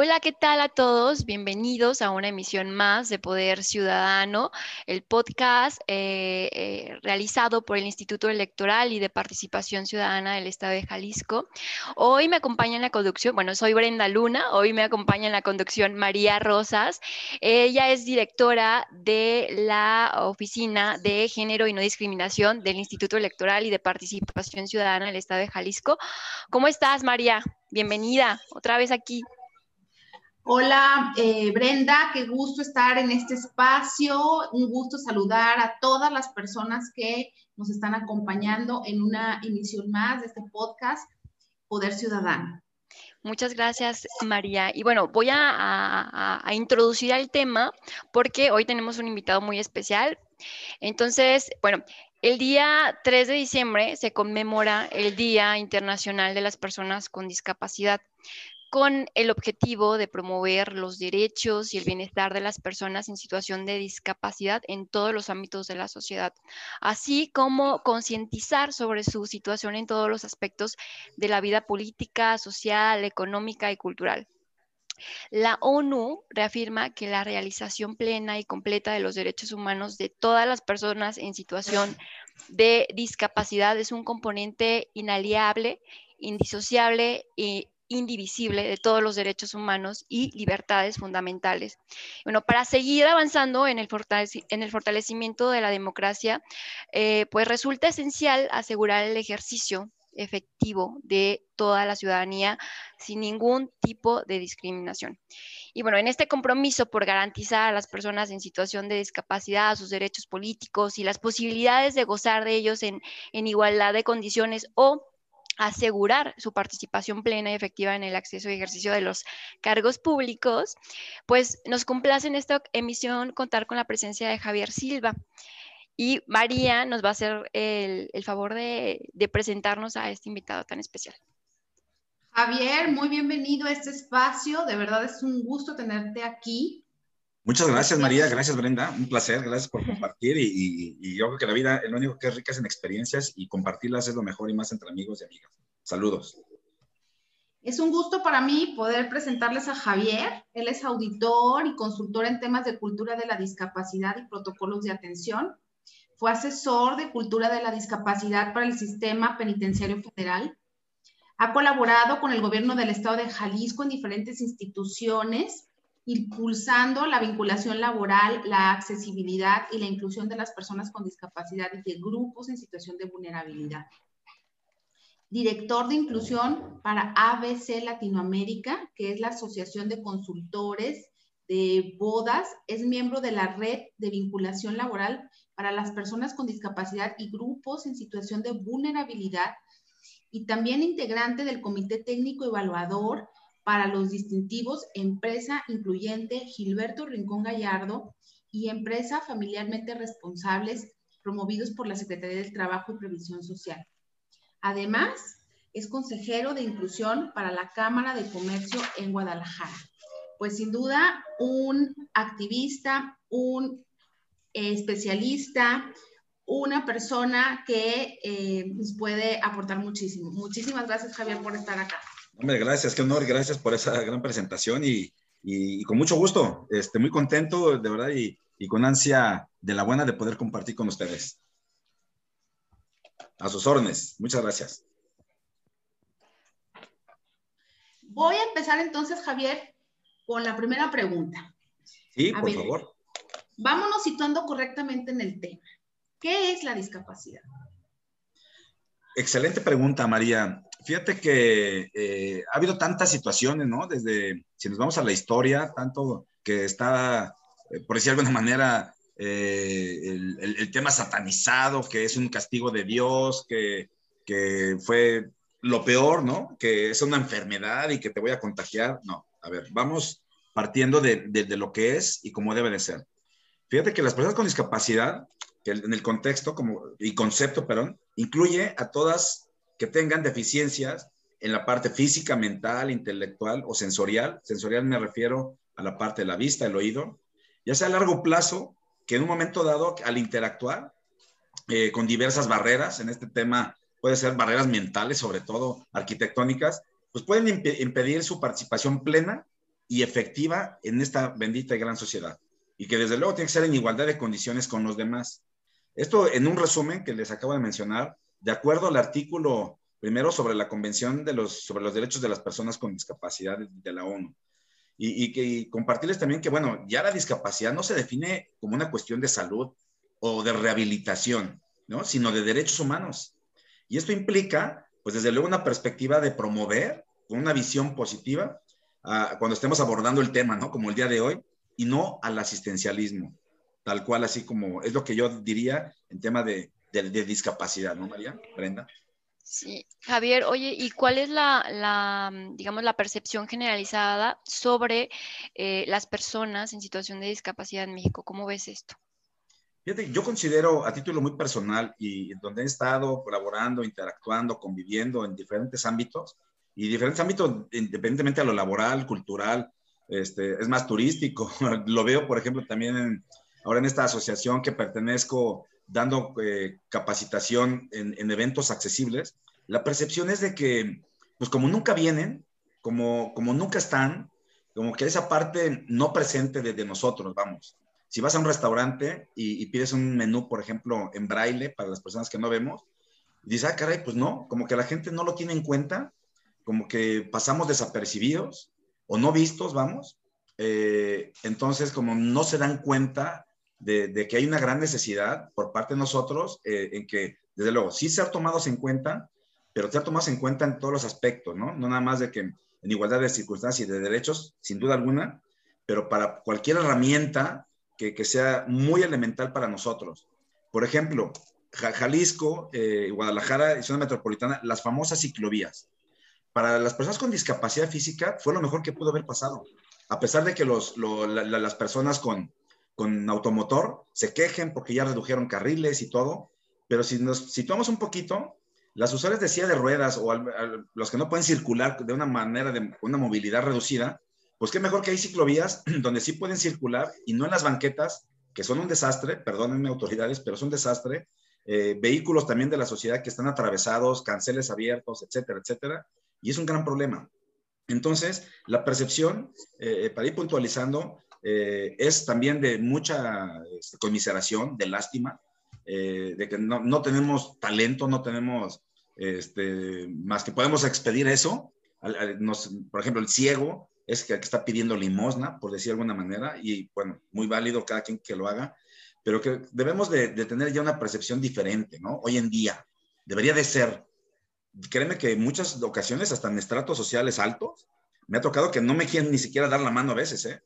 Hola, ¿qué tal a todos? Bienvenidos a una emisión más de Poder Ciudadano, el podcast eh, eh, realizado por el Instituto Electoral y de Participación Ciudadana del Estado de Jalisco. Hoy me acompaña en la conducción, bueno, soy Brenda Luna, hoy me acompaña en la conducción María Rosas. Ella es directora de la Oficina de Género y No Discriminación del Instituto Electoral y de Participación Ciudadana del Estado de Jalisco. ¿Cómo estás, María? Bienvenida otra vez aquí. Hola, eh, Brenda, qué gusto estar en este espacio. Un gusto saludar a todas las personas que nos están acompañando en una emisión más de este podcast, Poder Ciudadano. Muchas gracias, María. Y bueno, voy a, a, introducir al tema porque hoy tenemos un invitado muy especial. Entonces, bueno, el día 3 de diciembre se conmemora el Día Internacional de las Personas con Discapacidad con el objetivo de promover los derechos y el bienestar de las personas en situación de discapacidad en todos los ámbitos de la sociedad, así como concientizar sobre su situación en todos los aspectos de la vida política, social, económica y cultural. La ONU reafirma que la realización plena y completa de los derechos humanos de todas las personas en situación de discapacidad es un componente inaliable, indisociable y indivisible de todos los derechos humanos y libertades fundamentales. Bueno, para seguir avanzando en el, fortalecimiento de la democracia, eh, pues resulta esencial asegurar el ejercicio efectivo de toda la ciudadanía sin ningún tipo de discriminación. Y bueno, en este compromiso por garantizar a las personas en situación de discapacidad sus derechos políticos y las posibilidades de gozar de ellos en, en igualdad de condiciones o asegurar su participación plena y efectiva en el acceso y ejercicio de los cargos públicos, pues nos complace en esta emisión contar con la presencia de Javier Silva. Y María nos va a hacer el, favor de, de presentarnos a este invitado tan especial. Javier, muy bienvenido a este espacio. De verdad es un gusto tenerte aquí. Muchas gracias, María. Gracias, Brenda. Un placer. Gracias por compartir. Y, yo creo que la vida, lo único que es rica es en experiencias y compartirlas es lo mejor y más entre amigos y amigas. Saludos. Es un gusto para mí poder presentarles a Javier. Él es auditor y consultor en temas de cultura de la discapacidad y protocolos de atención. Fue asesor de cultura de la discapacidad para el sistema penitenciario federal. Ha colaborado con el gobierno del estado de Jalisco en diferentes instituciones impulsando la vinculación laboral, la accesibilidad y la inclusión de las personas con discapacidad y de grupos en situación de vulnerabilidad. Director de inclusión para ABC Latinoamérica, que es la Asociación de Consultores de Bodas, es miembro de la red de vinculación laboral para las personas con discapacidad y grupos en situación de vulnerabilidad y también integrante del Comité Técnico Evaluador para los distintivos Empresa Incluyente Gilberto Rincón Gallardo y Empresa Familiarmente Responsables promovidos por la Secretaría del Trabajo y Previsión Social. Además, es consejero de inclusión para la Cámara de Comercio en Guadalajara. Pues sin duda, un activista, un especialista, una persona que eh, nos puede aportar muchísimo. Muchísimas gracias, Javier, por estar acá. Hombre, gracias, qué honor, gracias por esa gran presentación y, con mucho gusto, este, muy contento, de verdad, y, con ansia de la buena de poder compartir con ustedes. A sus órdenes, muchas gracias. Voy a empezar entonces, Javier, con la primera pregunta. Sí, por favor. Vámonos situando correctamente en el tema. ¿Qué es la discapacidad? Excelente pregunta, María. Fíjate que eh, ha habido tantas situaciones, ¿no? Desde, si nos vamos a la historia, tanto que está, eh, por decir de alguna manera, eh, el, tema satanizado, que es un castigo de Dios, que, que, fue lo peor, ¿no? Que es una enfermedad y que te voy a contagiar. No, a ver, vamos partiendo de, de lo que es y cómo debe de ser. Fíjate que las personas con discapacidad que en el contexto como, y concepto, perdón, incluye a todas que tengan deficiencias en la parte física, mental, intelectual o sensorial. Sensorial me refiero a la parte de la vista, el oído, ya sea a largo plazo, que en un momento dado, al interactuar eh, con diversas barreras, en este tema puede ser barreras mentales, sobre todo arquitectónicas, pues pueden impedir su participación plena y efectiva en esta bendita y gran sociedad. Y que desde luego tiene que ser en igualdad de condiciones con los demás. Esto en un resumen que les acabo de mencionar, de acuerdo al artículo primero sobre la Convención de los, sobre los Derechos de las Personas con Discapacidad de la ONU. Y, y que compartirles también que, bueno, ya la discapacidad no se define como una cuestión de salud o de rehabilitación, ¿no? Sino de derechos humanos. Y esto implica, pues desde luego, una perspectiva de promover con una visión positiva cuando estemos abordando el tema, ¿no? Como el día de hoy, y no al asistencialismo, tal cual, así como es lo que yo diría en tema de, de, discapacidad, ¿no, María? Brenda. Sí, Javier, oye, ¿y cuál es la, la digamos, la percepción generalizada sobre eh, las personas en situación de discapacidad en México? ¿Cómo ves esto? Fíjate, yo considero a título muy personal y donde he estado colaborando, interactuando, conviviendo en diferentes ámbitos y diferentes ámbitos, independientemente de lo laboral, cultural, este, es más turístico. lo veo, por ejemplo, también ahora en esta asociación que pertenezco, dando eh, capacitación en, en, eventos accesibles. La percepción es de que, pues como nunca vienen, como, como nunca están, como que esa parte no presente de, de nosotros, vamos si vas a un restaurante y, pides un menú, por ejemplo, en braille para las personas que no vemos, dices, ah, caray, pues no, como que la gente no lo tiene en cuenta, como que pasamos desapercibidos o no vistos, vamos. Eh, entonces, como no se dan cuenta de, que hay una gran necesidad por parte de nosotros eh, en que, desde luego, sí ser tomados en cuenta, pero ser tomados en cuenta en todos los aspectos, ¿no? No nada más de que en igualdad de circunstancias y de derechos, sin duda alguna, pero para cualquier herramienta que, sea muy elemental para nosotros. Por ejemplo, Jalisco, eh, Guadalajara y zona metropolitana, las famosas ciclovías. Para las personas con discapacidad física fue lo mejor que pudo haber pasado. A pesar de que los, las personas con, con automotor se quejen porque ya redujeron carriles y todo, pero si nos situamos un poquito, las usuarias de silla de ruedas o los que no pueden circular de una manera de una movilidad reducida, pues qué mejor que hay ciclovías donde sí pueden circular y no en las banquetas, que son un desastre, perdónenme autoridades, pero es un desastre. Eh, vehículos también de la sociedad que están atravesados, canceles abiertos, etcétera, etcétera. Y es un gran problema. Entonces, la percepción, eh, para ir puntualizando, eh, es también de mucha este, conmiseración, de lástima, de que no, no, tenemos talento, no tenemos este, más que podemos expedir eso. Nos, por ejemplo, el ciego es que está pidiendo limosna, por decir de alguna manera, y bueno, muy válido cada quien que lo haga, pero que debemos de, tener ya una percepción diferente, ¿no? Hoy en día, debería de ser. Créeme que en muchas ocasiones, hasta en estratos sociales altos, me ha tocado que no me quieren ni siquiera dar la mano a veces, ¿eh?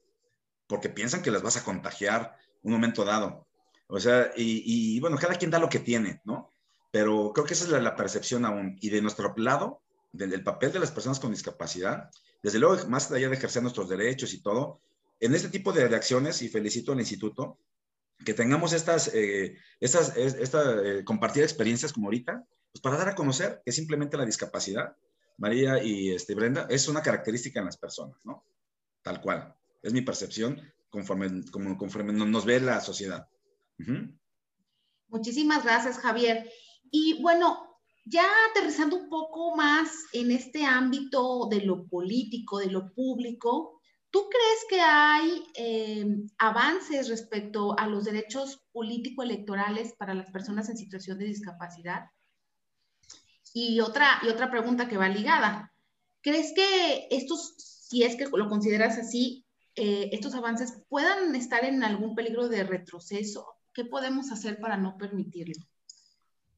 Porque piensan que les vas a contagiar un momento dado. O sea, y, bueno, cada quien da lo que tiene, ¿no? Pero creo que esa es la, percepción aún. Y de nuestro lado, del papel de las personas con discapacidad, desde luego, más allá de ejercer nuestros derechos y todo, en este tipo de, acciones, y felicito al instituto, que tengamos estas, eh, estas esta, eh, compartir experiencias como ahorita, pues para dar a conocer que simplemente la discapacidad, María y este, Brenda, es una característica en las personas, ¿no? Tal cual. Es mi percepción conforme, como, conforme nos ve la sociedad. Muchísimas gracias, Javier. Y bueno, ya aterrizando un poco más en este ámbito de lo político, de lo público, ¿tú crees que hay eh, avances respecto a los derechos político-electorales para las personas en situación de discapacidad? Y otra, y otra pregunta que va ligada. ¿Crees que estos, si es que lo consideras así, eh, estos avances puedan estar en algún peligro de retroceso? ¿Qué podemos hacer para no permitirlo?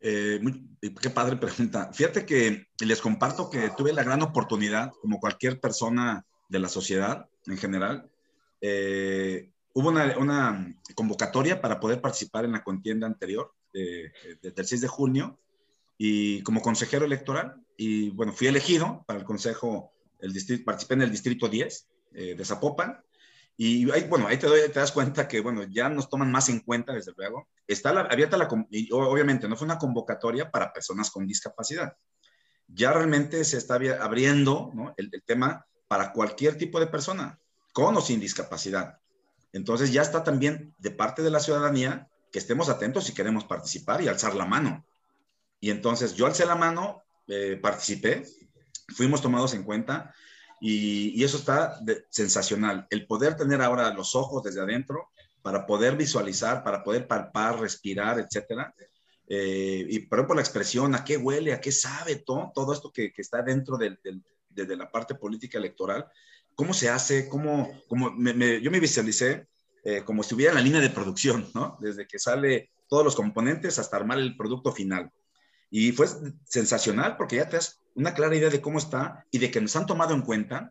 Eh, qué padre pregunta. Fíjate que les comparto que tuve la gran oportunidad, como cualquier persona de la sociedad en general, eh, hubo una, convocatoria para poder participar en la contienda anterior, del 6 de junio, y como consejero electoral, y bueno, fui elegido para el consejo, el distrito, participé en el distrito 10 eh, y ahí, bueno, ahí te, te, das cuenta que, bueno, ya nos toman más en cuenta, desde luego. Está abierta la, y obviamente no fue una convocatoria para personas con discapacidad. Ya realmente se está abriendo el, tema para cualquier tipo de persona, con o sin discapacidad. Entonces ya está también de parte de la ciudadanía que estemos atentos si queremos participar y alzar la mano. Y entonces yo alcé la mano, eh, participé, fuimos tomados en cuenta Y, eso está sensacional. El poder tener ahora los ojos desde adentro para poder visualizar, para poder palpar, respirar, etcétera. Eh, y por ejemplo, la expresión, a qué huele, a qué sabe todo, todo esto que, está dentro de, la parte política electoral, cómo se hace, cómo, cómo yo me visualicé eh, como si estuviera en la línea de producción, ¿no? Desde que sale todos los componentes hasta armar el producto final. Y fue sensacional porque ya te das una clara idea de cómo está y de que nos han tomado en cuenta.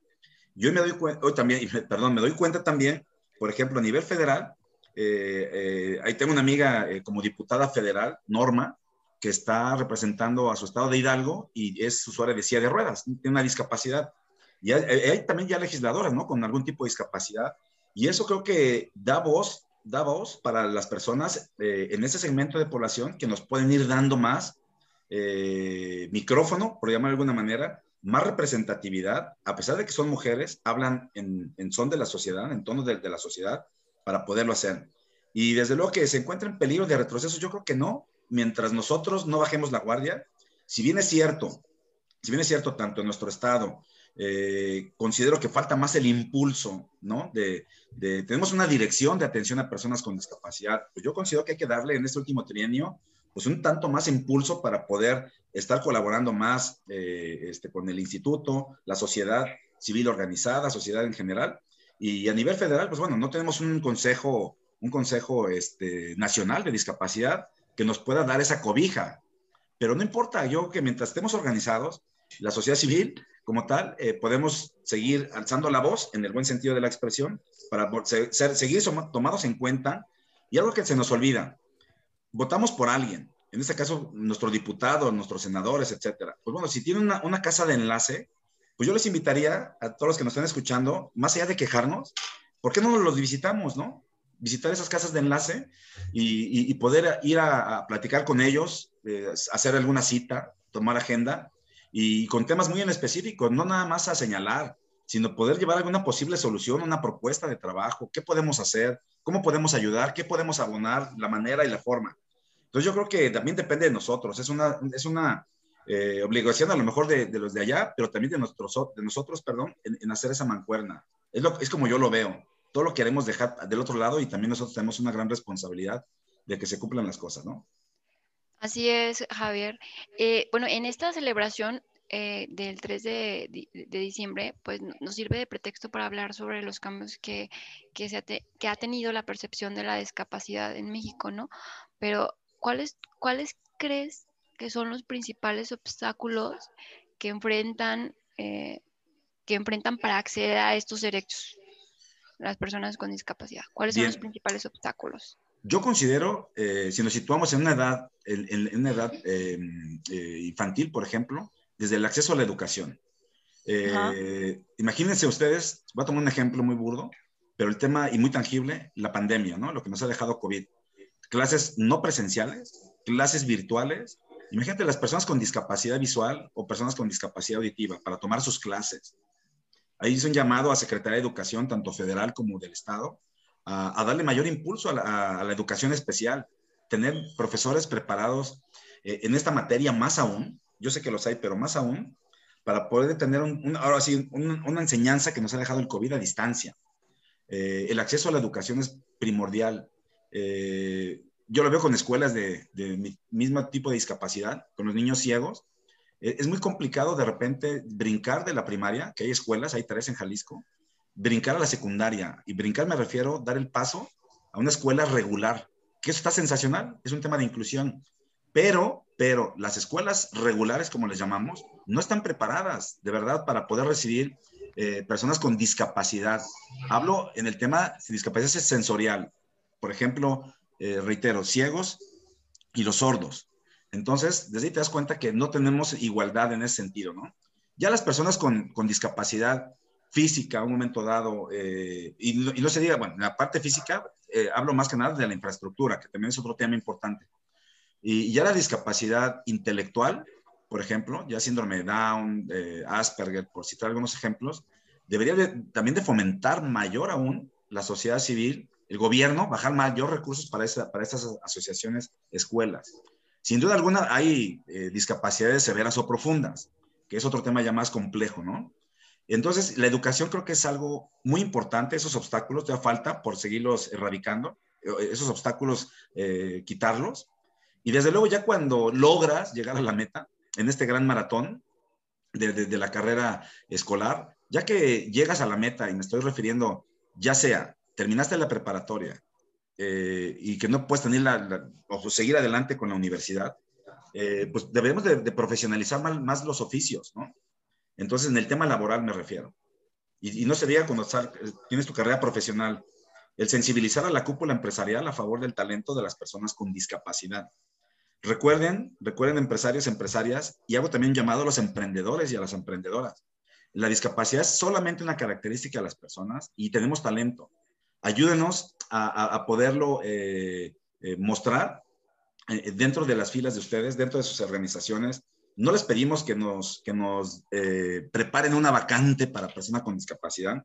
Yo me doy cuenta, hoy también, perdón, me doy cuenta también, por ejemplo, a nivel federal, eh, eh, ahí tengo una amiga eh, como diputada federal, Norma, que está representando a su estado de Hidalgo y es usuaria de silla de ruedas, tiene una discapacidad. Y hay, también ya legisladoras, ¿no? Con algún tipo de discapacidad. Y eso creo que da voz, da voz para las personas en ese segmento de población que nos pueden ir dando más eh, micrófono, por llamar de alguna manera, más representatividad, a pesar de que son mujeres, hablan en, son de la sociedad, en tono de, la sociedad, para poderlo hacer. Y desde luego que se encuentra en peligro de retroceso, yo creo que no, mientras nosotros no bajemos la guardia, si bien es cierto, si bien es cierto tanto en nuestro estado, eh, considero que falta más el impulso, ¿no? De, de, tenemos una dirección de atención a personas con discapacidad, pues yo considero que hay que darle en este último trienio pues un tanto más impulso para poder estar colaborando más eh, este, con el instituto, la sociedad civil organizada, sociedad en general. Y a nivel federal, pues bueno, no tenemos un consejo, un consejo este, nacional de discapacidad que nos pueda dar esa cobija. Pero no importa, yo que mientras estemos organizados, la sociedad civil como tal, eh, podemos seguir alzando la voz en el buen sentido de la expresión para ser, seguir tomados en cuenta. Y algo que se nos olvida, votamos por alguien, en este caso nuestro diputado, nuestros senadores, etcétera. Pues bueno, si tienen una, casa de enlace, pues yo les invitaría a todos los que nos están escuchando, más allá de quejarnos, ¿por qué no los visitamos, no? Visitar esas casas de enlace y, poder ir a, platicar con ellos, eh, hacer alguna cita, tomar agenda y con temas muy en específicos, no nada más a señalar, sino poder llevar alguna posible solución, una propuesta de trabajo, qué podemos hacer, cómo podemos ayudar, qué podemos abonar, la manera y la forma. Entonces yo creo que también depende de nosotros, es una, es una eh, obligación a lo mejor de, los de allá, pero también de, nuestros, de nosotros, perdón, en, hacer esa mancuerna. Es, lo, es como yo lo veo. Todo lo queremos dejar del otro lado y también nosotros tenemos una gran responsabilidad de que se cumplan las cosas, ¿no? Así es, Javier. Eh, bueno, en esta celebración eh, del 3 de, diciembre, pues nos sirve de pretexto para hablar sobre los cambios que, que, se ha que ha tenido la percepción de la discapacidad en México, ¿no? Pero ¿cuáles, ¿cuáles crees que son los principales obstáculos que enfrentan, eh, que enfrentan para acceder a estos derechos las personas con discapacidad? ¿Cuáles son los principales obstáculos? Yo considero, eh, si nos situamos en una edad, en, una edad eh, infantil, por ejemplo, desde el acceso a la educación. imagínense ustedes, voy a tomar un ejemplo muy burdo, pero el tema y muy tangible, la pandemia, ¿no? Lo que nos ha dejado COVID clases no presenciales, clases virtuales. Imagínate las personas con discapacidad visual o personas con discapacidad auditiva para tomar sus clases. Ahí hizo un llamado a Secretaría de Educación, tanto federal como del Estado, a, darle mayor impulso a la, educación especial, tener profesores preparados eh, en esta materia más aún, yo sé que los hay, pero más aún, para poder tener un, ahora sí, una enseñanza que nos ha dejado el COVID a distancia. Eh, el acceso a la educación es primordial. Eh, yo lo veo con escuelas de, mi mismo tipo de discapacidad, con los niños ciegos. Eh, es muy complicado de repente brincar de la primaria, que hay escuelas, hay tres en Jalisco, brincar a la secundaria. Y brincar me refiero dar el paso a una escuela regular, que eso está sensacional, es un tema de inclusión. Pero, pero las escuelas regulares, como les llamamos, no están preparadas de verdad para poder recibir eh, personas con discapacidad. Hablo en el tema de discapacidad sensorial, por ejemplo, eh, reitero, ciegos y los sordos. Entonces, desde ahí te das cuenta que no tenemos igualdad en ese sentido, ¿no? Ya las personas con, discapacidad física a un momento dado, eh, y, no se diga, bueno, la parte física, eh, hablo más que nada de la infraestructura, que también es otro tema importante. Y, ya la discapacidad intelectual, por ejemplo, ya síndrome de Down, Asperger, por citar algunos ejemplos, debería también de fomentar mayor aún la sociedad civil el gobierno bajar mayor recursos para, para estas asociaciones, escuelas. Sin duda alguna hay eh, discapacidades severas o profundas, que es otro tema ya más complejo, ¿no? Entonces, la educación creo que es algo muy importante, esos obstáculos, te falta por seguirlos erradicando, eh, esos obstáculos, eh, quitarlos. Y desde luego ya cuando logras llegar a la meta, en este gran maratón de, de, la carrera escolar, ya que llegas a la meta, y me estoy refiriendo, ya sea, terminaste la preparatoria eh, y que no puedes tener la, o seguir adelante con la universidad, pues debemos de, profesionalizar más, más, los oficios, ¿no? Entonces, en el tema laboral me refiero. Y, no sería cuando tienes tu carrera profesional, el sensibilizar a la cúpula empresarial a favor del talento de las personas con discapacidad. Recuerden, recuerden empresarios, empresarias, y hago también llamado a los emprendedores y a las emprendedoras. La discapacidad es solamente una característica de las personas y tenemos talento. Ayúdenos a, poderlo eh, eh, mostrar eh, dentro de las filas de ustedes, dentro de sus organizaciones, no les pedimos que nos, que nos eh, preparen una vacante para personas con discapacidad.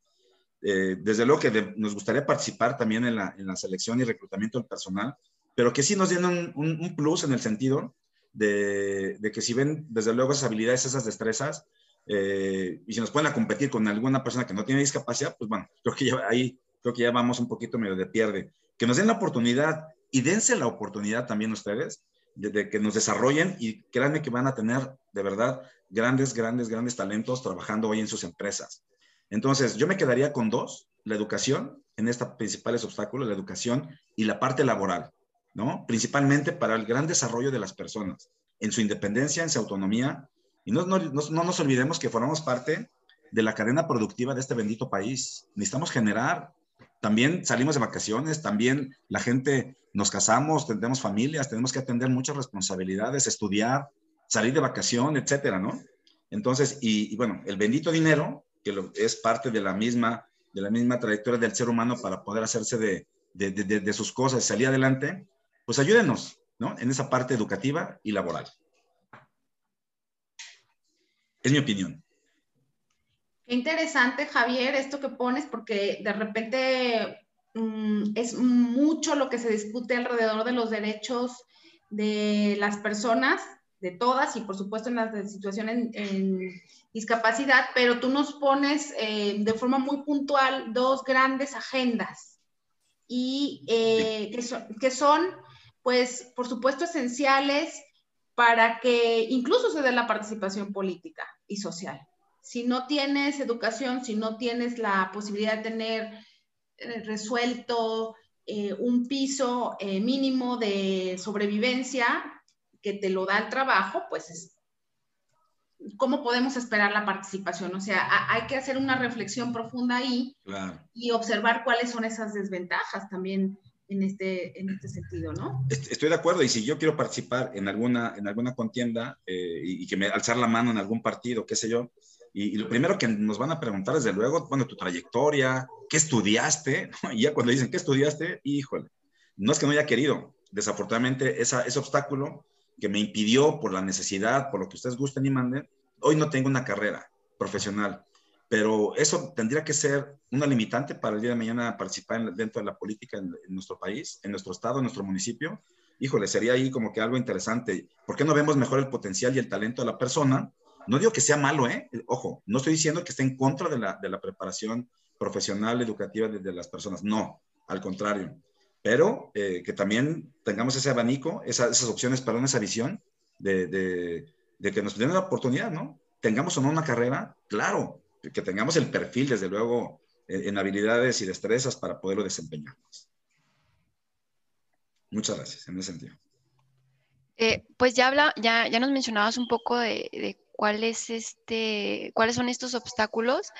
Eh, desde luego que nos gustaría participar también en la, en la, selección y reclutamiento del personal, pero que sí nos den un, un, plus en el sentido de, de, que si ven desde luego esas habilidades, esas destrezas, eh, y si nos pueden a competir con alguna persona que no tiene discapacidad, pues bueno, creo que ya, ahí creo que ya vamos un poquito medio de pierde. Que nos den la oportunidad y dense la oportunidad también ustedes de, que nos desarrollen y créanme que van a tener de verdad grandes, grandes, grandes talentos trabajando hoy en sus empresas. Entonces, yo me quedaría con dos, la educación, en estos principales obstáculos, la educación y la parte laboral, ¿no? Principalmente para el gran desarrollo de las personas, en su independencia, en su autonomía. Y no, no, no, no nos olvidemos que formamos parte de la cadena productiva de este bendito país. Necesitamos generar también salimos de vacaciones, también la gente nos casamos, tenemos familias, tenemos que atender muchas responsabilidades, estudiar, salir de vacación, etcétera, ¿no? Entonces, y, bueno, el bendito dinero, que es parte de la misma, de la misma trayectoria del ser humano para poder hacerse de, de, de, de sus cosas salir adelante, pues ayúdenos, ¿no? En esa parte educativa y laboral. Es mi opinión. Qué interesante, Javier, esto que pones, porque de repente mm, es mucho lo que se discute alrededor de los derechos de las personas, de todas, y por supuesto en la situación en, discapacidad, pero tú nos pones eh, de forma muy puntual dos grandes agendas y eh, que, son, que son, pues, por supuesto, esenciales para que incluso se dé la participación política y social si no tienes educación, si no tienes la posibilidad de tener eh, resuelto eh, un piso eh, mínimo de sobrevivencia que te lo da el trabajo, pues ¿cómo podemos esperar la participación? O sea, hay que hacer una reflexión profunda ahí y observar cuáles son esas desventajas también en este, en este sentido, ¿no? Estoy de acuerdo, y si yo quiero participar en alguna, en alguna contienda y, y, que me alzar la mano en algún partido, qué sé yo, y, lo primero que nos van a preguntar, desde luego, bueno, tu trayectoria, ¿qué estudiaste? Y ya cuando dicen, ¿qué estudiaste? Híjole, no es que no haya querido. Desafortunadamente, esa, ese obstáculo que me impidió por la necesidad, por lo que ustedes gusten y manden, hoy no tengo una carrera profesional. Pero eso tendría que ser una limitante para el día de mañana participar dentro de la política en, en nuestro país, en nuestro estado, en nuestro municipio. Híjole, sería ahí como que algo interesante. ¿Por qué no vemos mejor el potencial y el talento de la persona? No digo que sea malo, ¿eh? Ojo, no estoy diciendo que esté en contra de la, de la preparación profesional, educativa de, las personas. No, al contrario. Pero eh, que también tengamos ese abanico, esas opciones, perdón, esa visión de, de, que nos den la oportunidad, ¿no? Tengamos o no una carrera, claro, que tengamos el perfil, desde luego, en, habilidades y destrezas para poderlo desempeñarnos. Muchas gracias, en ese sentido. Eh, pues ya, habla, ya, ya nos mencionabas un poco de este, cuáles son estos obstáculos.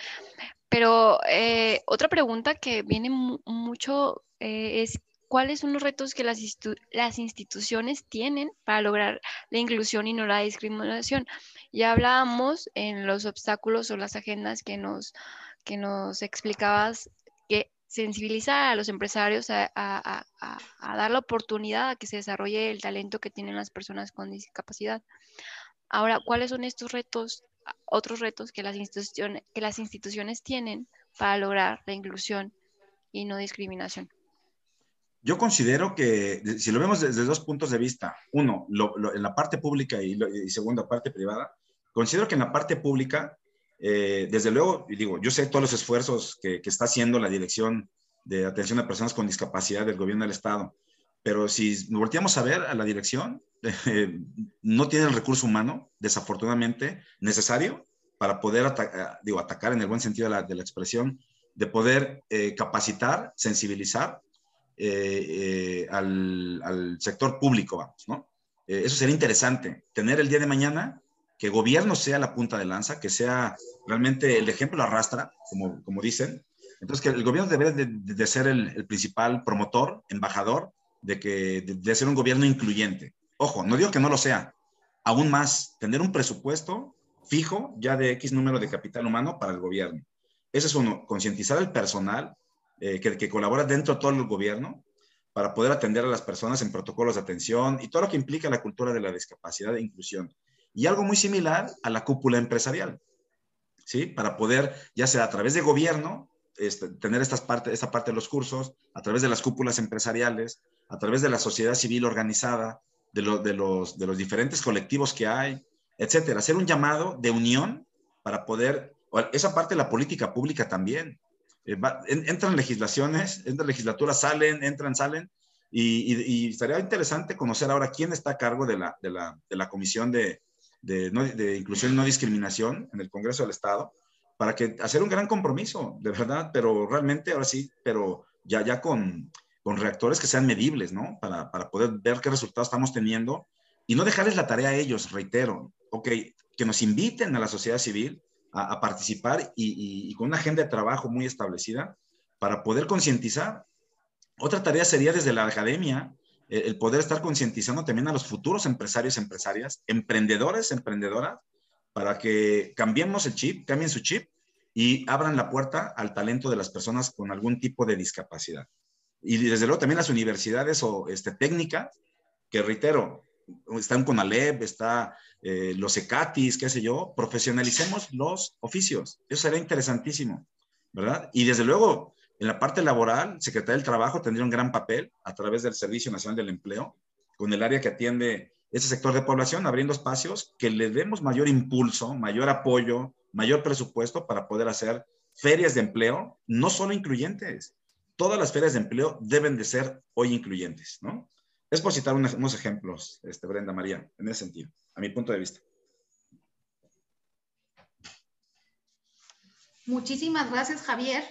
Pero eh, otra pregunta que viene mucho eh, es cuáles son los retos que las, instituciones tienen para lograr la inclusión y no la discriminación. Ya hablábamos en los obstáculos o las agendas que nos, que nos explicabas que sensibilizar a los empresarios a, a, dar la oportunidad a que se desarrolle el talento que tienen las personas con discapacidad. Ahora, ¿cuáles son estos retos, otros retos que las instituciones, que tienen para lograr la inclusión y no discriminación? Yo considero que, si lo vemos desde dos puntos de vista, uno, en la parte pública y, y segundo, parte privada, considero que en la parte pública Eh, desde luego, digo, yo sé todos los esfuerzos que, está haciendo la Dirección de Atención a Personas con Discapacidad del Gobierno del Estado, pero si volteamos a ver a la dirección, eh, no tiene el recurso humano, desafortunadamente, necesario para poder digo, atacar en el buen sentido de la, de la expresión, de poder capacitar, sensibilizar al, al, sector público, vamos, ¿no? eso sería interesante, tener el día de mañana que gobierno sea la punta de lanza, que sea realmente el ejemplo arrastra, como, como dicen. Entonces, que el gobierno debe de, ser el, principal promotor, embajador, de, que, de, ser un gobierno incluyente. Ojo, no digo que no lo sea, aún más, tener un presupuesto fijo ya de X número de capital humano para el gobierno. Ese es uno, concientizar al personal eh, que, que colabora dentro de todo el gobierno para poder atender a las personas en protocolos de atención y todo lo que implica la cultura de la discapacidad e inclusión y algo muy similar a la cúpula empresarial, ¿sí? Para poder, ya sea a través de gobierno, este, tener estas parte, esta parte de los cursos, a través de las cúpulas empresariales, a través de la sociedad civil organizada, de, de, los, de los diferentes colectivos que hay, etcétera. Hacer un llamado de unión para poder, esa parte de la política pública también. Eh, entran legislaciones, entran legislaturas, salen, entran, salen, y, y, estaría interesante conocer ahora quién está a cargo de la, de la, de la comisión de, de, inclusión y no discriminación en el Congreso del Estado, para que hacer un gran compromiso, de verdad, pero realmente ahora sí, pero ya, ya con, con reactores que sean medibles, ¿no? Para, para poder ver qué resultados estamos teniendo y no dejarles la tarea a ellos, reitero, ok, que nos inviten a la sociedad civil a, participar y, y, con una agenda de trabajo muy establecida para poder concientizar. Otra tarea sería desde la academia el poder estar concientizando también a los futuros empresarios, empresarias, emprendedores, emprendedoras, para que cambiemos el chip, cambien su chip y abran la puerta al talento de las personas con algún tipo de discapacidad. Y desde luego también las universidades o este, técnicas, que reitero, están con Aleb, está eh, los ECATIS, qué sé yo, profesionalicemos los oficios. Eso sería interesantísimo, ¿verdad? Y desde luego, en la parte laboral, Secretaría del Trabajo tendría un gran papel a través del Servicio Nacional del Empleo, con el área que atiende ese sector de población, abriendo espacios que le demos mayor impulso, mayor apoyo, mayor presupuesto para poder hacer ferias de empleo, no solo incluyentes. Todas las ferias de empleo deben de ser hoy incluyentes, ¿no? Es por citar unos, ejemplos, este, Brenda María, en ese sentido, a mi punto de vista. Muchísimas gracias, Javier.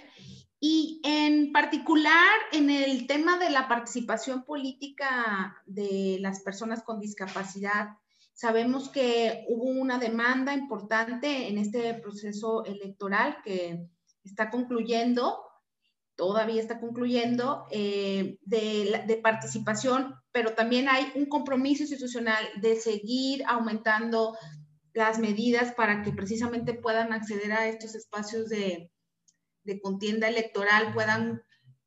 Y en particular en el tema de la participación política de las personas con discapacidad, sabemos que hubo una demanda importante en este proceso electoral que está concluyendo, todavía está concluyendo, eh, de, participación, pero también hay un compromiso institucional de seguir aumentando las medidas para que precisamente puedan acceder a estos espacios de, contienda electoral puedan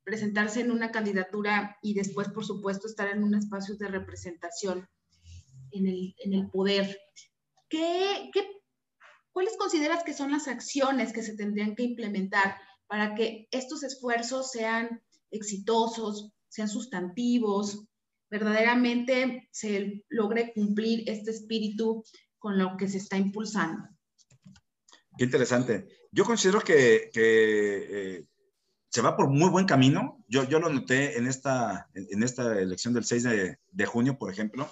presentarse en una candidatura y después, por supuesto, estar en un espacio de representación en el, poder. ¿Qué, cuáles consideras que son las acciones que se tendrían que implementar para que estos esfuerzos sean exitosos, sean sustantivos, verdaderamente se logre cumplir este espíritu con lo que se está impulsando? Qué interesante. Yo considero que, eh, se va por muy buen camino. Yo, yo lo noté en esta, en esta elección del 6 de, junio, por ejemplo.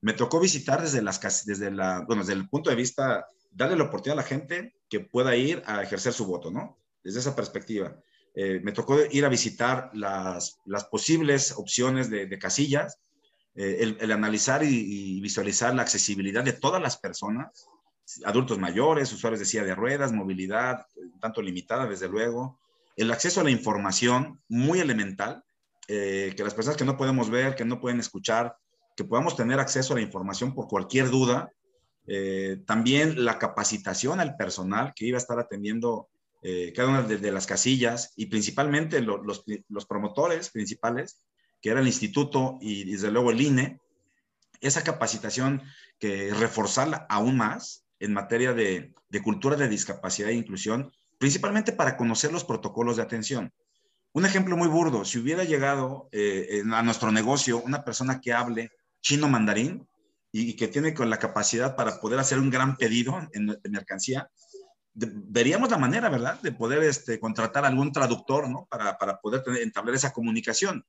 Me tocó visitar desde, las, desde, la, bueno, desde el punto de vista, darle la oportunidad a la gente que pueda ir a ejercer su voto, ¿no? Desde esa perspectiva. Eh, me tocó ir a visitar las, posibles opciones de, casillas, eh, el, analizar y, visualizar la accesibilidad de todas las personas, adultos mayores, usuarios de silla de ruedas, movilidad, tanto limitada, desde luego, el acceso a la información muy elemental, eh, que las personas que no podemos ver, que no pueden escuchar, que podamos tener acceso a la información por cualquier duda, también la capacitación al personal que iba a estar atendiendo eh, cada una de, las casillas y principalmente los, los, promotores principales, que era el instituto y desde luego el INE, esa capacitación que reforzarla aún más, en materia de, cultura de discapacidad e inclusión, principalmente para conocer los protocolos de atención. Un ejemplo muy burdo, si hubiera llegado eh, a nuestro negocio una persona que hable chino mandarín y, que tiene con la capacidad para poder hacer un gran pedido en, mercancía, veríamos la manera, ¿verdad?, de poder este, contratar algún traductor, ¿no? Para, para poder tener, entablar esa comunicación.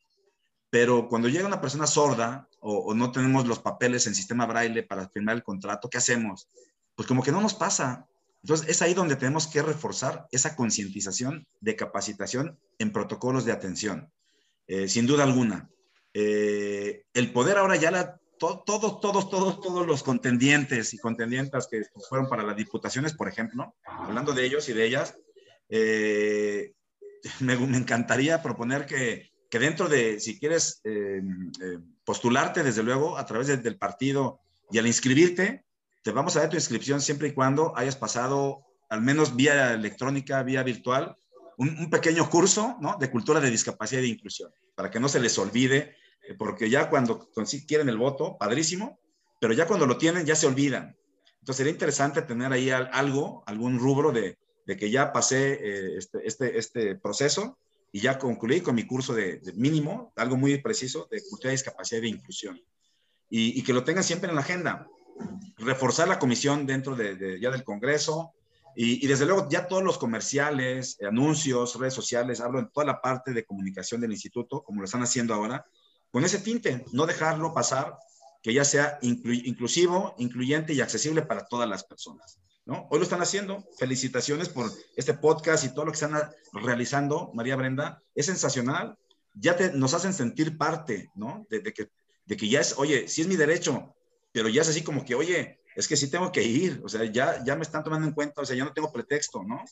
Pero cuando llega una persona sorda o, no tenemos los papeles en sistema braille para firmar el contrato, ¿qué hacemos? Pues como que no nos pasa. Entonces es ahí donde tenemos que reforzar esa concientización de capacitación en protocolos de atención. Eh, sin duda alguna. Eh, el poder ahora ya la todos, todos, todos, todos los contendientes y contendientas que fueron para las diputaciones, por ejemplo, hablando de ellos y de ellas, eh, me, encantaría proponer que, que, dentro de, si quieres eh, eh, postularte, desde luego, a través del partido y al inscribirte, te vamos a dar tu inscripción siempre y cuando hayas pasado, al menos vía electrónica, vía virtual, un, pequeño curso ¿no? de cultura de discapacidad e inclusión, para que no se les olvide porque ya cuando quieren el voto, padrísimo, pero ya cuando lo tienen ya se olvidan. Entonces sería interesante tener ahí algo, algún rubro de, que ya pasé eh, este, este, este, proceso y ya concluí con mi curso de, mínimo, algo muy preciso, de cultura de discapacidad e inclusión. Y, que lo tengan siempre en la agenda. Reforzar la comisión dentro de, ya del Congreso, y, y, desde luego ya todos los comerciales, anuncios, redes sociales, hablo en toda la parte de comunicación del instituto, como lo están haciendo ahora, con ese tinte, no dejarlo pasar, que ya sea inclusivo, incluyente y accesible para todas las personas. Hoy lo están haciendo. Felicitaciones por este podcast y todo lo que están realizando, María Brenda. Es sensacional. Ya te, nos hacen sentir parte, ¿no? De, que, de que ya es, oye, sí es mi derecho, pero ya es así como que, oye, es que sí tengo que ir, o sea, ya, ya me están tomando en cuenta, o sea, ya no tengo pretexto, ¿no?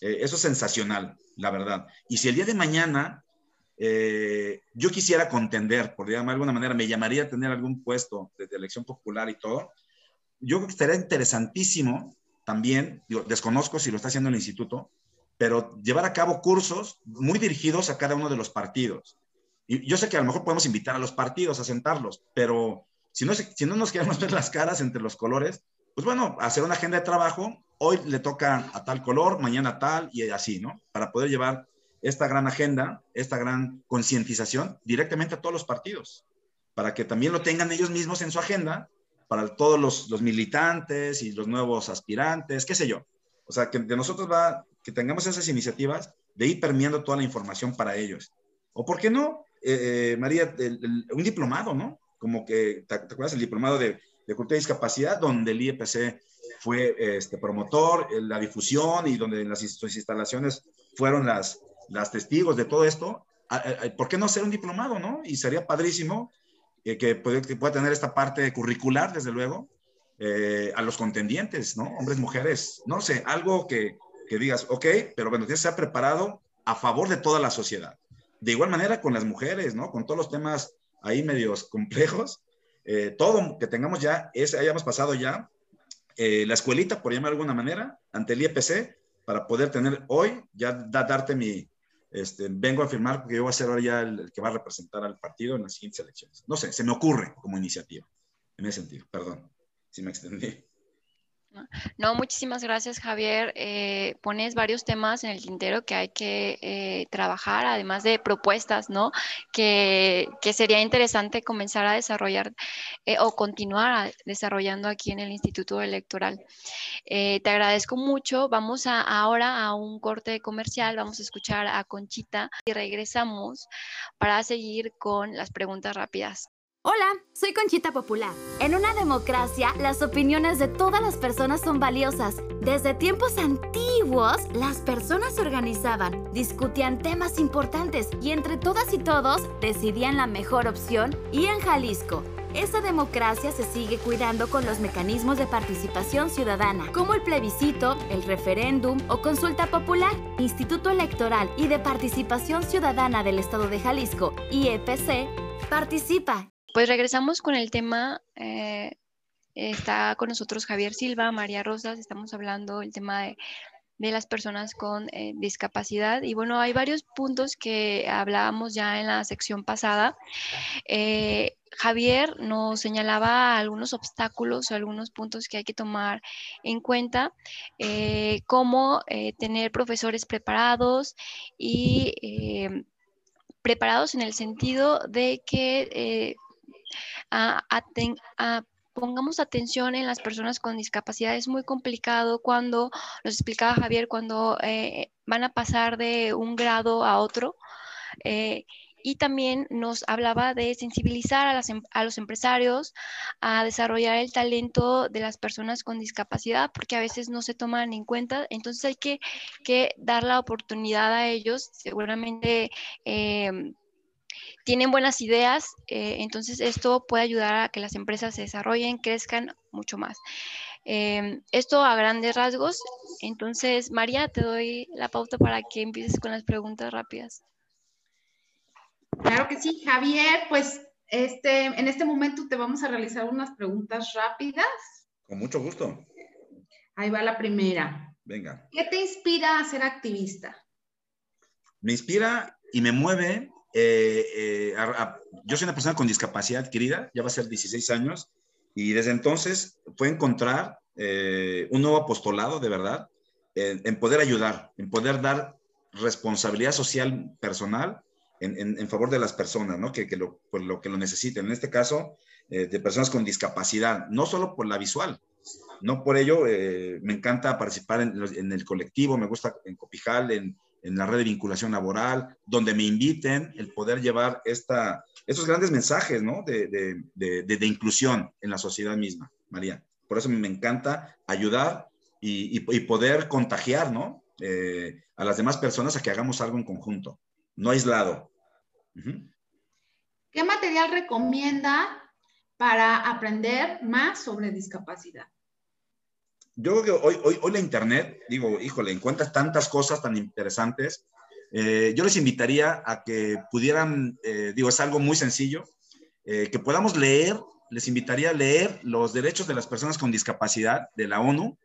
Eh, eso es sensacional, la verdad. Y si el día de mañana eh, yo quisiera contender, por llamar de alguna manera, me llamaría a tener algún puesto de, elección popular y todo. Yo creo estaría interesantísimo también, desconozco si lo está haciendo el instituto, pero llevar a cabo cursos muy dirigidos a cada uno de los partidos. Y yo sé que a lo mejor podemos invitar a los partidos a sentarlos, pero si no, si no nos queremos ver las caras entre los colores, pues bueno, hacer una agenda de trabajo, hoy le toca a tal color, mañana tal y así, ¿no? Para poder llevar esta gran agenda, esta gran concientización directamente a todos los partidos, para que también lo tengan ellos mismos en su agenda, para todos los, militantes y los nuevos aspirantes, qué sé yo. O sea, que de nosotros va, que tengamos esas iniciativas de ir permeando toda la información para ellos. O por qué no, eh, eh, María, un diplomado, ¿no? Como que, ¿te, acuerdas? El diplomado de, de cultura y discapacidad, donde el IEPC fue este, promotor, la difusión y donde las sus instalaciones fueron las, las testigos de todo esto, ¿por qué no hacer un diplomado, no? Y sería padrísimo eh, que, pueda, tener esta parte curricular, desde luego, eh, a los contendientes, ¿no? Hombres, mujeres, no sé, algo que, que digas, ok, pero bueno, que sea preparado a favor de toda la sociedad. De igual manera con las mujeres, ¿no? Con todos los temas ahí medios complejos, eh, todo que tengamos ya, es, hayamos pasado ya la escuelita, por llamar de alguna manera, ante el IEPC, para poder tener hoy, ya darte mi, este, vengo a firmar porque yo voy a ser ahora ya el, que va a representar al partido en las siguientes elecciones. No sé, se me ocurre como iniciativa, en ese sentido, perdón, si me extendí. No, muchísimas gracias, Javier. Eh, pones varios temas en el tintero que hay que eh, trabajar, además de propuestas, ¿no? Que, sería interesante comenzar a desarrollar eh, o continuar desarrollando aquí en el Instituto Electoral. te agradezco mucho. Vamos a, ahora a un corte comercial, vamos a escuchar a Conchita y regresamos para seguir con las preguntas rápidas. Hola, soy Conchita Popular. En una democracia, las opiniones de todas las personas son valiosas. Desde tiempos antiguos, las personas se organizaban, discutían temas importantes y entre todas y todos decidían la mejor opción y en Jalisco. Esa democracia se sigue cuidando con los mecanismos de participación ciudadana, como el plebiscito, el referéndum o consulta popular. Instituto Electoral y de Participación Ciudadana del Estado de Jalisco, IEPC, participa pues regresamos con el tema. Eh, está con nosotros Javier Silva, María Rosas, estamos hablando del tema de, las personas con eh, discapacidad. Y bueno, hay varios puntos que hablábamos ya en la sección pasada. Eh, Javier nos señalaba algunos obstáculos, algunos puntos que hay que tomar en cuenta, como tener profesores preparados y preparados en el sentido de que pongamos atención en las personas con discapacidad. Es muy complicado cuando, nos explicaba Javier, cuando eh, van a pasar de un grado a otro. Eh, y también nos hablaba de sensibilizar a, em, a, los empresarios a desarrollar el talento de las personas con discapacidad, porque a veces no se toman en cuenta. Entonces hay que, que dar la oportunidad a ellos. Seguramente em, tienen buenas ideas, eh, entonces esto puede ayudar a que las empresas se desarrollen, crezcan mucho más. Em, esto a grandes rasgos. Entonces, María, te doy la pauta para que empieces con las preguntas rápidas. Claro que sí, Javier, pues este, en este momento te vamos a realizar unas preguntas rápidas. Con mucho gusto. Ahí va la primera. Venga. ¿Qué te inspira a ser activista? Me inspira y me mueve. Eh, eh, yo soy una persona con discapacidad adquirida, ya va a ser 16 años, y desde entonces fue encontrar eh, un nuevo apostolado, de verdad, en poder ayudar, en poder dar responsabilidad social personal en, favor de las personas, ¿no? Que, lo, por lo que lo necesiten. En este caso, eh, de personas con discapacidad, no solo por la visual, no por ello eh, me encanta participar en, el colectivo, me gusta en Copijal, en, la red de vinculación laboral, donde me inviten el poder llevar esta, estos grandes mensajes, ¿no? De, de, inclusión en la sociedad misma, María. Por eso me encanta ayudar y, poder contagiar, ¿no? Eh, a las demás personas a que hagamos algo en conjunto no aislado. ¿Qué material recomienda para aprender más sobre discapacidad? Yo creo que hoy, hoy, hoy la Internet, digo, híjole, encuentras tantas cosas tan interesantes. Eh, yo les invitaría a que pudieran, eh, digo, es algo muy sencillo, eh, que podamos leer, les invitaría a leer los derechos de las personas con discapacidad de la ONU.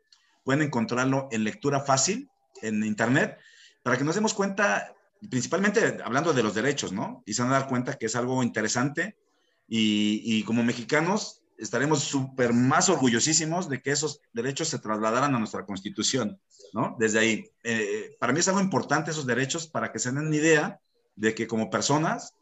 Pueden encontrarlo en lectura fácil en Internet, para que nos demos cuenta principalmente hablando de los derechos, ¿no? Y se van a dar cuenta que es algo interesante y, como mexicanos estaremos súper más orgullosísimos de que esos derechos se trasladaran a nuestra constitución, ¿no? Desde ahí. Eh, para mí es algo importante esos derechos para que se den una idea de que como personas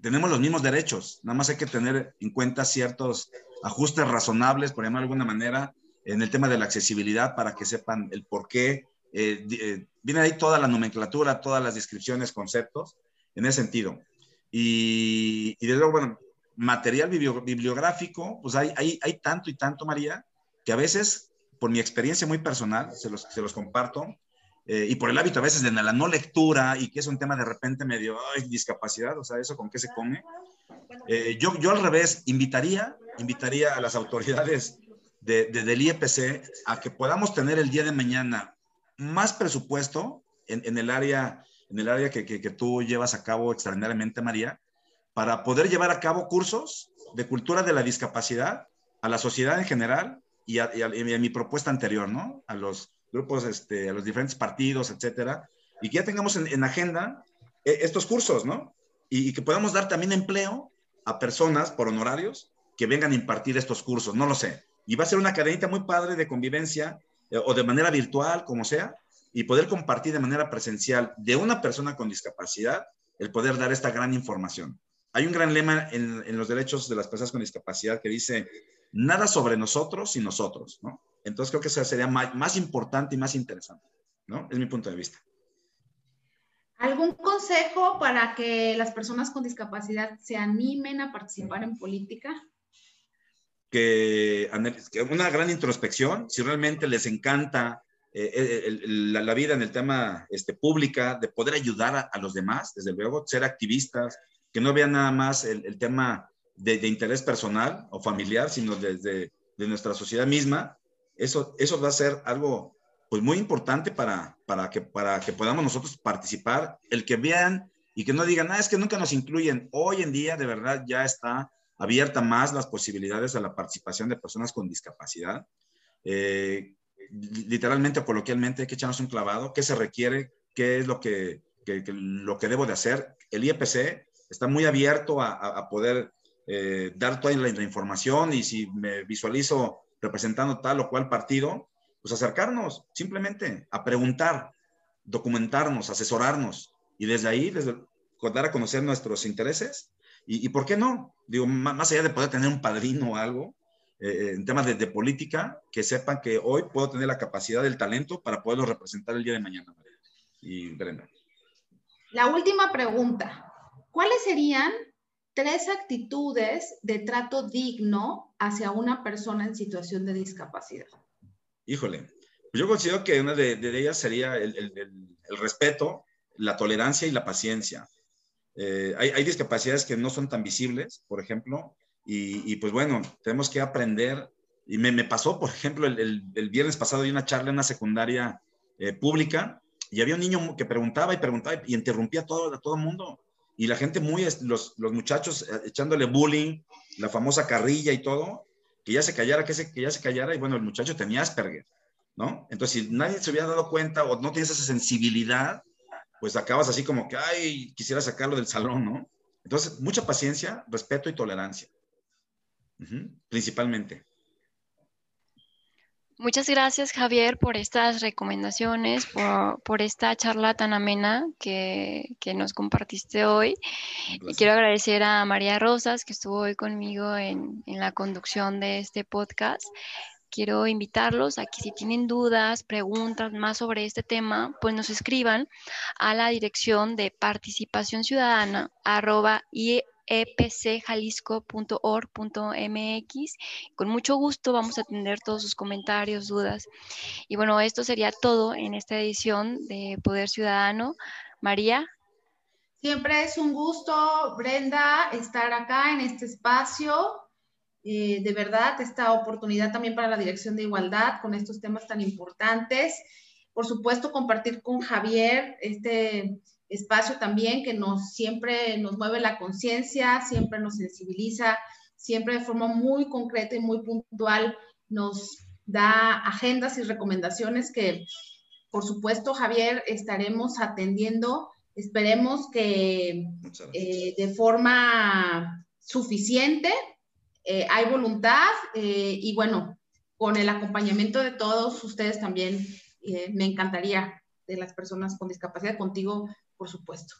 tenemos los mismos derechos, nada más hay que tener en cuenta ciertos ajustes razonables, por llamarlo de alguna manera, en el tema de la accesibilidad para que sepan el por qué eh, eh, viene ahí toda la nomenclatura, todas las descripciones, conceptos, en ese sentido. Y, y luego, bueno, material bibliográfico, pues hay, hay, hay, tanto y tanto, María, que a veces, por mi experiencia muy personal, se los, se los comparto, eh, y por el hábito a veces de la no lectura y que es un tema de repente medio, ay, discapacidad, o sea, eso con qué se come. yo, yo al revés, invitaría, invitaría a las autoridades de, del IEPC a que podamos tener el día de mañana más presupuesto en, el área, en el área que, tú llevas a cabo extraordinariamente, María, para poder llevar a cabo cursos de cultura de la discapacidad a la sociedad en general y a, mi propuesta anterior, ¿no? A los grupos, este, a los diferentes partidos, etcétera, y que ya tengamos en, agenda eh, estos cursos, ¿no? Y, que podamos dar también empleo a personas por honorarios que vengan a impartir estos cursos, no lo sé. Y va a ser una cadenita muy padre de convivencia eh, o de manera virtual, como sea, y poder compartir de manera presencial de una persona con discapacidad, el poder dar esta gran información. Hay un gran lema en, los derechos de las personas con discapacidad que dice, nada sobre nosotros y nosotros, ¿no? Entonces creo que eso sería más, más importante y más interesante, ¿no? Es mi punto de vista. ¿Algún consejo para que las personas con discapacidad se animen a participar en política? que, una gran introspección, si realmente les encanta eh, eh, la, vida en el tema este, pública, de poder ayudar a, los demás, desde luego, ser activistas, que no vean nada más el, tema de, interés personal o familiar, sino desde de nuestra sociedad misma, eso, eso va a ser algo pues muy importante para, para, que, para que podamos nosotros participar, el que vean y que no digan, ah, es que nunca nos incluyen. Hoy en día, de verdad, ya está abierta más las posibilidades a la participación de personas con discapacidad. Eh, literalmente o coloquialmente hay que echarnos un clavado, qué se requiere, qué es lo que, lo que debo de hacer. El IEPC está muy abierto a, poder eh, dar toda la, información y si me visualizo representando tal o cual partido, pues acercarnos simplemente a preguntar, documentarnos, asesorarnos y desde ahí, desde dar a conocer nuestros intereses y, por qué no? Digo, más allá de poder tener un padrino o algo, eh, en temas de, política, que sepan que hoy puedo tener la capacidad del talento para poderlo representar el día de mañana. Y Brenda. La última pregunta. ¿Cuáles serían tres actitudes de trato digno hacia una persona en situación de discapacidad? Híjole, yo considero que una de, ellas sería el, respeto, la tolerancia y la paciencia. Eh, hay, discapacidades que no son tan visibles, por ejemplo, y, pues bueno, tenemos que aprender. Y me, pasó, por ejemplo, el, viernes pasado hay una charla en una secundaria eh, pública y había un niño que preguntaba y preguntaba y interrumpía todo, a todo el mundo. Y la gente muy, los, los muchachos eh, echándole bullying, la famosa carrilla y todo, que ya se callara, que, se, que ya se callara. Y bueno, el muchacho tenía Asperger, ¿no? Entonces, si nadie se hubiera dado cuenta o no tienes esa sensibilidad, pues acabas así como que, ay, quisiera sacarlo del salón, ¿no? Entonces, mucha paciencia, respeto y tolerancia principalmente. Muchas gracias, Javier, por estas recomendaciones, por, esta charla tan amena que, nos compartiste hoy. Y quiero agradecer a María Rosas, que estuvo hoy conmigo en, en la conducción de este podcast quiero invitarlos a que si tienen dudas, preguntas más sobre este tema, pues nos escriban a la dirección de participación ciudadana arroba epcjalisco.org.mx. Con mucho gusto vamos a atender todos sus comentarios, dudas. Y bueno, esto sería todo en esta edición de Poder Ciudadano. María. Siempre es un gusto, Brenda, estar acá en este espacio. Eh, de verdad, esta oportunidad también para la Dirección de Igualdad con estos temas tan importantes. Por supuesto, compartir con Javier este espacio también que nos siempre nos mueve la conciencia, siempre nos sensibiliza, siempre de forma muy concreta y muy puntual nos da agendas y recomendaciones que, por supuesto, Javier, estaremos atendiendo. Esperemos que eh, de forma suficiente, eh, hay voluntad eh, y bueno, con el acompañamiento de todos ustedes también, me encantaría de las personas con discapacidad, contigo por supuesto.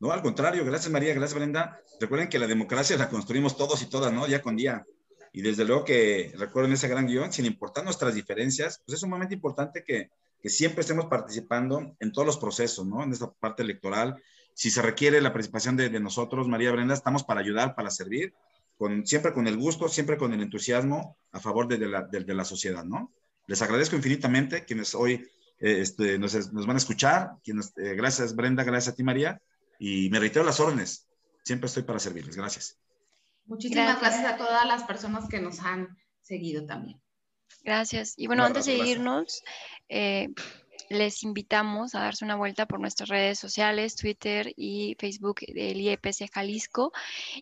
No, al contrario, gracias María, gracias Brenda. Recuerden que la democracia la construimos todos y todas, ¿no? Día con día. Y desde luego que recuerden ese gran guion, sin importar nuestras diferencias, pues es un momento importante que, siempre estemos participando en todos los procesos, ¿no? En esta parte electoral. Si se requiere la participación de, nosotros, María Brenda, estamos para ayudar, para servir, con, siempre con el gusto, siempre con el entusiasmo a favor de, la, sociedad, ¿no? Les agradezco infinitamente quienes hoy este, nos, van a escuchar. Eh, gracias Brenda, gracias a ti María. Y me reitero las órdenes. Siempre estoy para servirles. Gracias. Muchísimas gracias, a todas las personas que nos han seguido también. Gracias. Y bueno, antes de irnos, eh, les invitamos a darse una vuelta por nuestras redes sociales, Twitter y Facebook del IEPC Jalisco.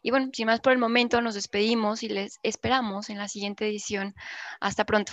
Y bueno, sin más por el momento, nos despedimos y les esperamos en la siguiente edición. Hasta pronto.